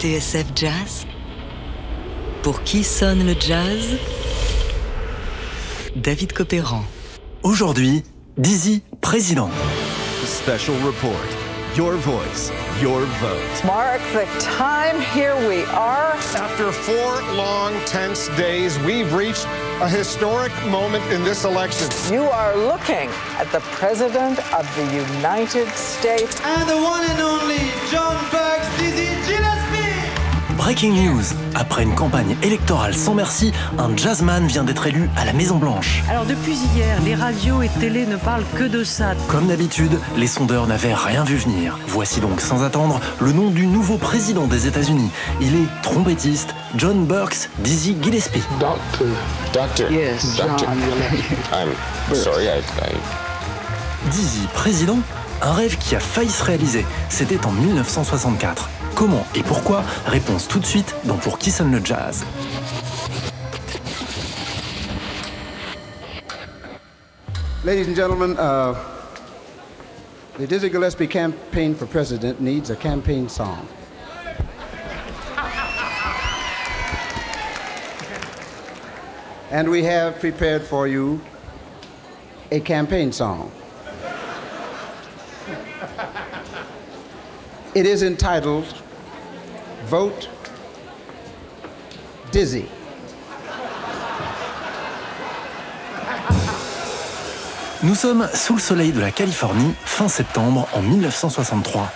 TSF Jazz Pour qui sonne le jazz? David Copéran. Aujourd'hui, Dizzy, président. Special report. Your voice, your vote. Mark the time, here we are. After four long, tense days, we've reached a historic moment in this election. You are looking at the President of the United States. And the one and only John Burks, Dizzy Gillespie. Breaking news. Après une campagne électorale sans merci, un jazzman vient d'être élu à la Maison Blanche. Alors depuis hier, les radios et télé ne parlent que de ça. Comme d'habitude, les sondeurs n'avaient rien vu venir. Voici donc sans attendre le nom du nouveau président des États-Unis. Il est trompettiste John Burks Dizzy Gillespie. Doctor. Doctor. Yes, Doctor. John. I'm sorry, I, I Dizzy président Un rêve qui a failli se réaliser. C'était en 1964. Comment et pourquoi Réponse tout de suite dans Pour qui sonne le jazz. Ladies and gentlemen, uh, the Dizzy Gillespie campaign for president needs a campaign song. And we have prepared for you a campaign song. It is entitled Vote Dizzy. Nous sommes sous le soleil de la Californie, fin septembre en 1963.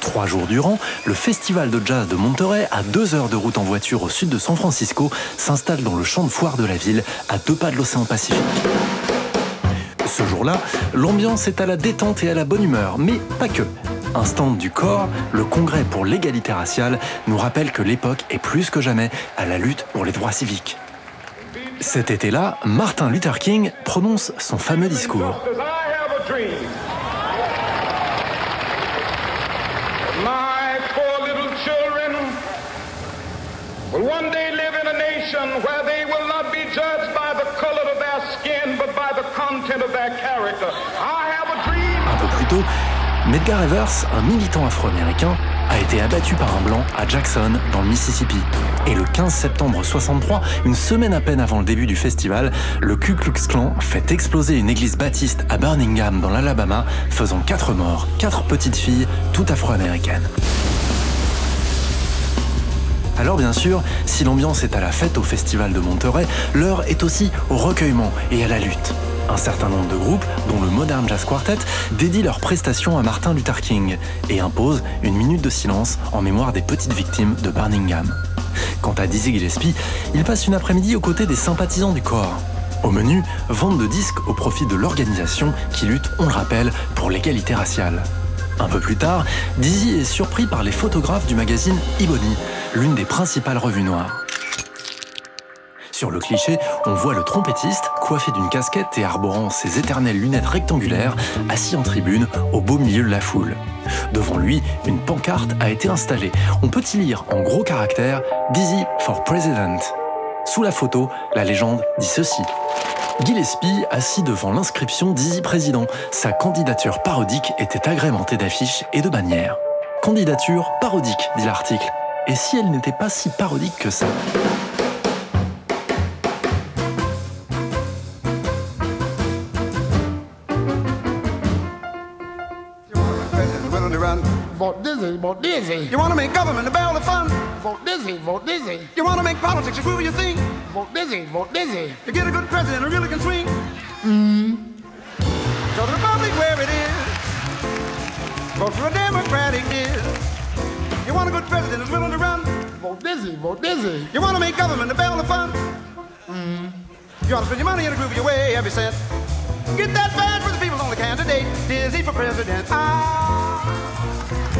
Trois jours durant, le festival de jazz de Monterey, à deux heures de route en voiture au sud de San Francisco, s'installe dans le champ de foire de la ville, à deux pas de l'océan Pacifique. Ce jour-là, l'ambiance est à la détente et à la bonne humeur, mais pas que. Un stand du corps, le congrès pour l'égalité raciale, nous rappelle que l'époque est plus que jamais à la lutte pour les droits civiques. Cet été-là, Martin Luther King prononce son fameux discours. Medgar Evers, un militant afro-américain, a été abattu par un blanc à Jackson, dans le Mississippi. Et le 15 septembre 63, une semaine à peine avant le début du festival, le Ku Klux Klan fait exploser une église baptiste à Birmingham, dans l'Alabama, faisant quatre morts, quatre petites filles, toutes afro-américaines. Alors bien sûr, si l'ambiance est à la fête au festival de Monterey, l'heure est aussi au recueillement et à la lutte. Un certain nombre de groupes, dont le Modern Jazz Quartet, dédient leurs prestations à Martin Luther King et imposent une minute de silence en mémoire des petites victimes de Birmingham. Quant à Dizzy Gillespie, il passe une après-midi aux côtés des sympathisants du corps. Au menu, vente de disques au profit de l'organisation qui lutte, on le rappelle, pour l'égalité raciale. Un peu plus tard, Dizzy est surpris par les photographes du magazine Ebony, l'une des principales revues noires. Sur le cliché, on voit le trompettiste, coiffé d'une casquette et arborant ses éternelles lunettes rectangulaires, assis en tribune, au beau milieu de la foule. Devant lui, une pancarte a été installée. On peut y lire en gros caractères Dizzy for President. Sous la photo, la légende dit ceci. Gillespie, assis devant l'inscription Dizzy Président, sa candidature parodique était agrémentée d'affiches et de bannières. Candidature parodique, dit l'article. Et si elle n'était pas si parodique que ça? Dizzy, vote dizzy. You want to make government a barrel of fun? Vote dizzy, vote dizzy. You want to make politics a groove you think? Vote dizzy, vote dizzy. You get a good president who really can swing. Mm. Go to the Republic where it is. Vote for a Democratic is. You want a good president who's willing to run? Vote dizzy, vote dizzy. You want to make government a barrel of fun? Mm. You want to spend your money in a groove your way every cent. Get that bad for the people's only candidate. Dizzy for president. Ah.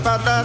about that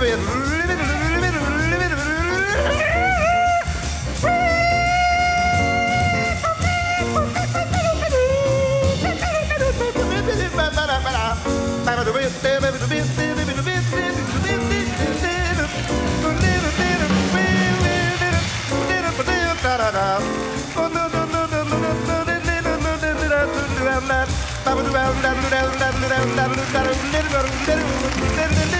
River. Thank you.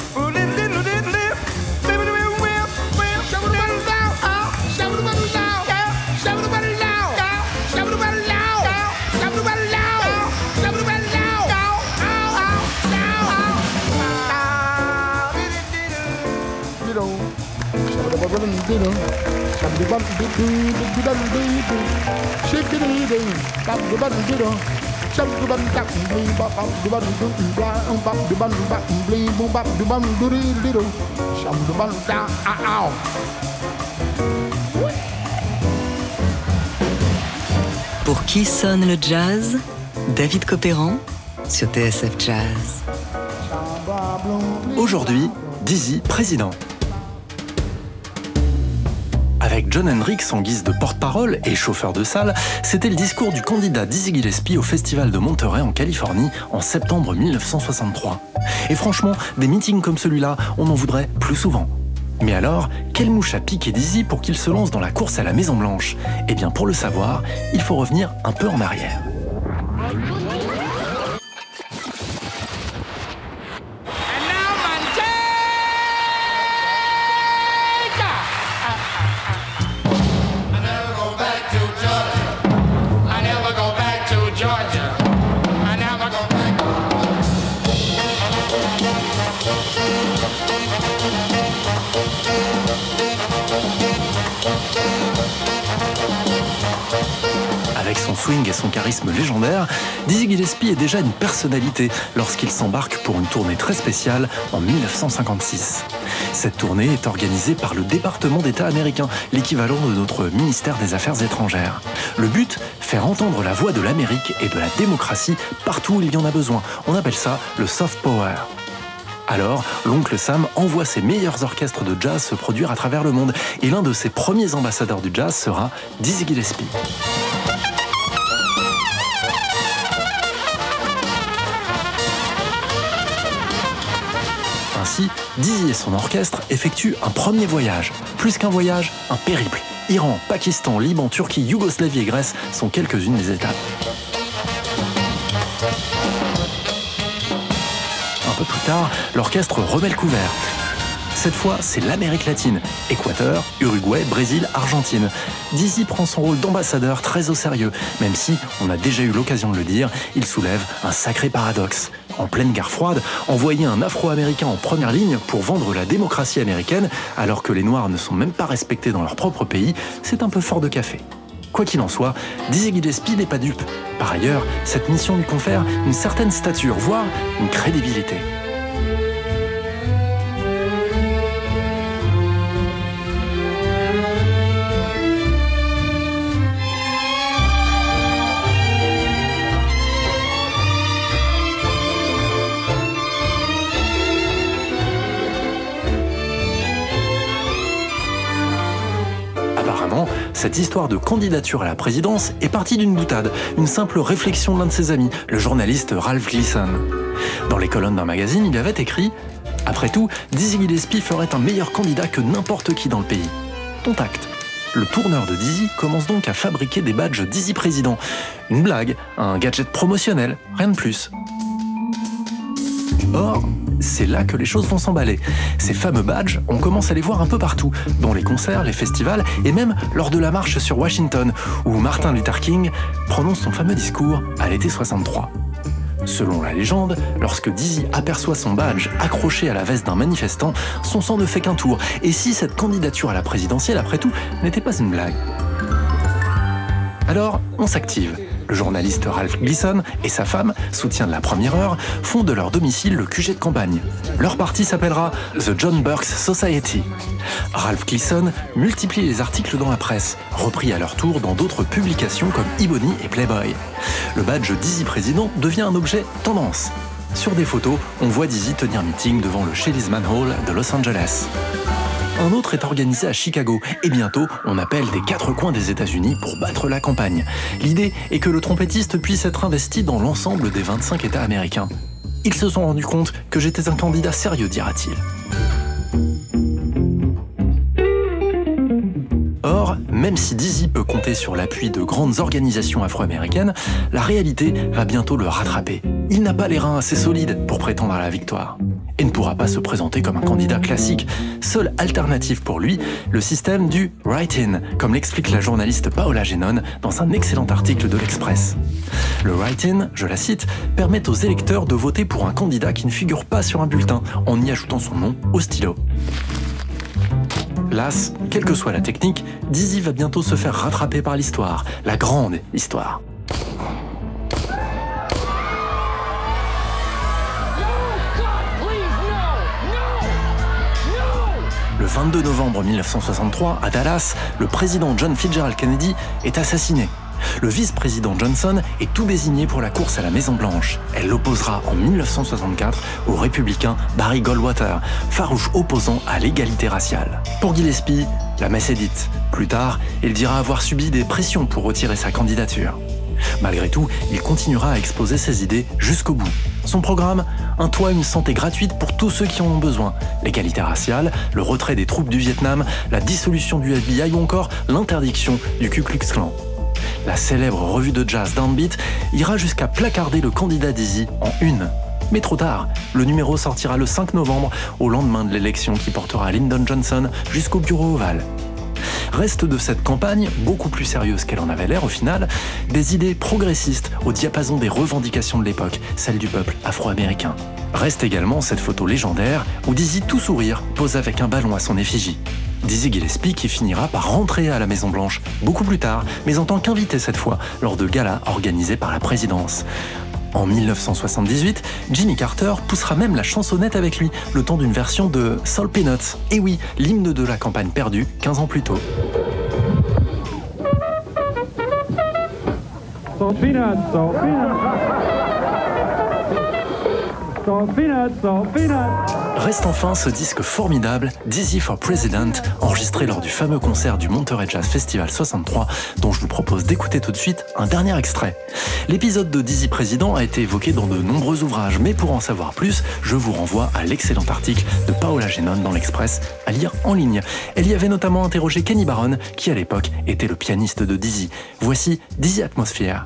Pour qui sonne le jazz David Copéran sur TSF Jazz. Aujourd'hui, Dizzy président. Avec John Hendricks en guise de porte-parole et chauffeur de salle, c'était le discours du candidat Dizzy Gillespie au Festival de Monterey en Californie en septembre 1963. Et franchement, des meetings comme celui-là, on en voudrait plus souvent. Mais alors, quelle mouche a piqué Dizzy pour qu'il se lance dans la course à la Maison Blanche Eh bien, pour le savoir, il faut revenir un peu en arrière. Swing et son charisme légendaire, Dizzy Gillespie est déjà une personnalité lorsqu'il s'embarque pour une tournée très spéciale en 1956. Cette tournée est organisée par le département d'État américain, l'équivalent de notre ministère des Affaires étrangères. Le but Faire entendre la voix de l'Amérique et de la démocratie partout où il y en a besoin. On appelle ça le soft power. Alors, l'oncle Sam envoie ses meilleurs orchestres de jazz se produire à travers le monde et l'un de ses premiers ambassadeurs du jazz sera Dizzy Gillespie. Dizzy et son orchestre effectuent un premier voyage. Plus qu'un voyage, un périple. Iran, Pakistan, Liban, Turquie, Yougoslavie et Grèce sont quelques-unes des étapes. Un peu plus tard, l'orchestre remet le couvert. Cette fois, c'est l'Amérique latine. Équateur, Uruguay, Brésil, Argentine. Dizzy prend son rôle d'ambassadeur très au sérieux, même si, on a déjà eu l'occasion de le dire, il soulève un sacré paradoxe. En pleine guerre froide, envoyer un Afro-Américain en première ligne pour vendre la démocratie américaine, alors que les Noirs ne sont même pas respectés dans leur propre pays, c'est un peu fort de café. Quoi qu'il en soit, Dizzy Gillespie n'est pas dupe. Par ailleurs, cette mission lui confère une certaine stature, voire une crédibilité. Cette histoire de candidature à la présidence est partie d'une boutade, une simple réflexion d'un de ses amis, le journaliste Ralph Gleason. Dans les colonnes d'un magazine, il avait écrit Après tout, Dizzy Gillespie ferait un meilleur candidat que n'importe qui dans le pays. Contact. Le tourneur de Dizzy commence donc à fabriquer des badges Dizzy Président. Une blague, un gadget promotionnel, rien de plus. Or, c'est là que les choses vont s'emballer. Ces fameux badges, on commence à les voir un peu partout, dans les concerts, les festivals et même lors de la marche sur Washington, où Martin Luther King prononce son fameux discours à l'été 63. Selon la légende, lorsque Dizzy aperçoit son badge accroché à la veste d'un manifestant, son sang ne fait qu'un tour. Et si cette candidature à la présidentielle, après tout, n'était pas une blague? Alors, on s'active. Le journaliste Ralph Gleason et sa femme, soutien de la première heure, font de leur domicile le QG de campagne. Leur parti s'appellera The John Burks Society. Ralph Gleason multiplie les articles dans la presse, repris à leur tour dans d'autres publications comme Ebony et Playboy. Le badge Dizzy Président devient un objet tendance. Sur des photos, on voit Dizzy tenir meeting devant le Shelley's Hall de Los Angeles. Un autre est organisé à Chicago et bientôt on appelle des quatre coins des États-Unis pour battre la campagne. L'idée est que le trompettiste puisse être investi dans l'ensemble des 25 États américains. Ils se sont rendus compte que j'étais un candidat sérieux, dira-t-il. Or, même si Dizzy peut compter sur l'appui de grandes organisations afro-américaines, la réalité va bientôt le rattraper. Il n'a pas les reins assez solides pour prétendre à la victoire et ne pourra pas se présenter comme un candidat classique. Seule alternative pour lui, le système du write-in, comme l'explique la journaliste Paola Genon dans un excellent article de l'Express. Le write-in, je la cite, permet aux électeurs de voter pour un candidat qui ne figure pas sur un bulletin en y ajoutant son nom au stylo. Las, quelle que soit la technique, Dizzy va bientôt se faire rattraper par l'histoire, la grande histoire. 22 novembre 1963, à Dallas, le président John Fitzgerald Kennedy est assassiné. Le vice-président Johnson est tout désigné pour la course à la Maison-Blanche. Elle l'opposera en 1964 au républicain Barry Goldwater, farouche opposant à l'égalité raciale. Pour Gillespie, la messe est dite. Plus tard, il dira avoir subi des pressions pour retirer sa candidature. Malgré tout, il continuera à exposer ses idées jusqu'au bout. Son programme Un toit, une santé gratuite pour tous ceux qui en ont besoin, l'égalité raciale, le retrait des troupes du Vietnam, la dissolution du FBI ou encore l'interdiction du Ku Klux Klan. La célèbre revue de jazz Downbeat ira jusqu'à placarder le candidat Dizzy en une. Mais trop tard, le numéro sortira le 5 novembre, au lendemain de l'élection qui portera Lyndon Johnson jusqu'au bureau ovale. Reste de cette campagne, beaucoup plus sérieuse qu'elle en avait l'air au final, des idées progressistes au diapason des revendications de l'époque, celles du peuple afro-américain. Reste également cette photo légendaire où Dizzy tout sourire pose avec un ballon à son effigie. Dizzy Gillespie qui finira par rentrer à la Maison Blanche beaucoup plus tard, mais en tant qu'invité cette fois, lors de galas organisés par la présidence. En 1978, Jimmy Carter poussera même la chansonnette avec lui, le temps d'une version de Soul Peanuts. Et oui, l'hymne de la campagne perdue 15 ans plus tôt. Salt peanuts, salt peanuts. Salt peanuts, salt peanuts. Reste enfin ce disque formidable, Dizzy for President, enregistré lors du fameux concert du Monterey Jazz Festival 63, dont je vous propose d'écouter tout de suite un dernier extrait. L'épisode de Dizzy Président a été évoqué dans de nombreux ouvrages, mais pour en savoir plus, je vous renvoie à l'excellent article de Paola Genon dans l'Express, à lire en ligne. Elle y avait notamment interrogé Kenny Barron, qui à l'époque était le pianiste de Dizzy. Voici Dizzy Atmosphere.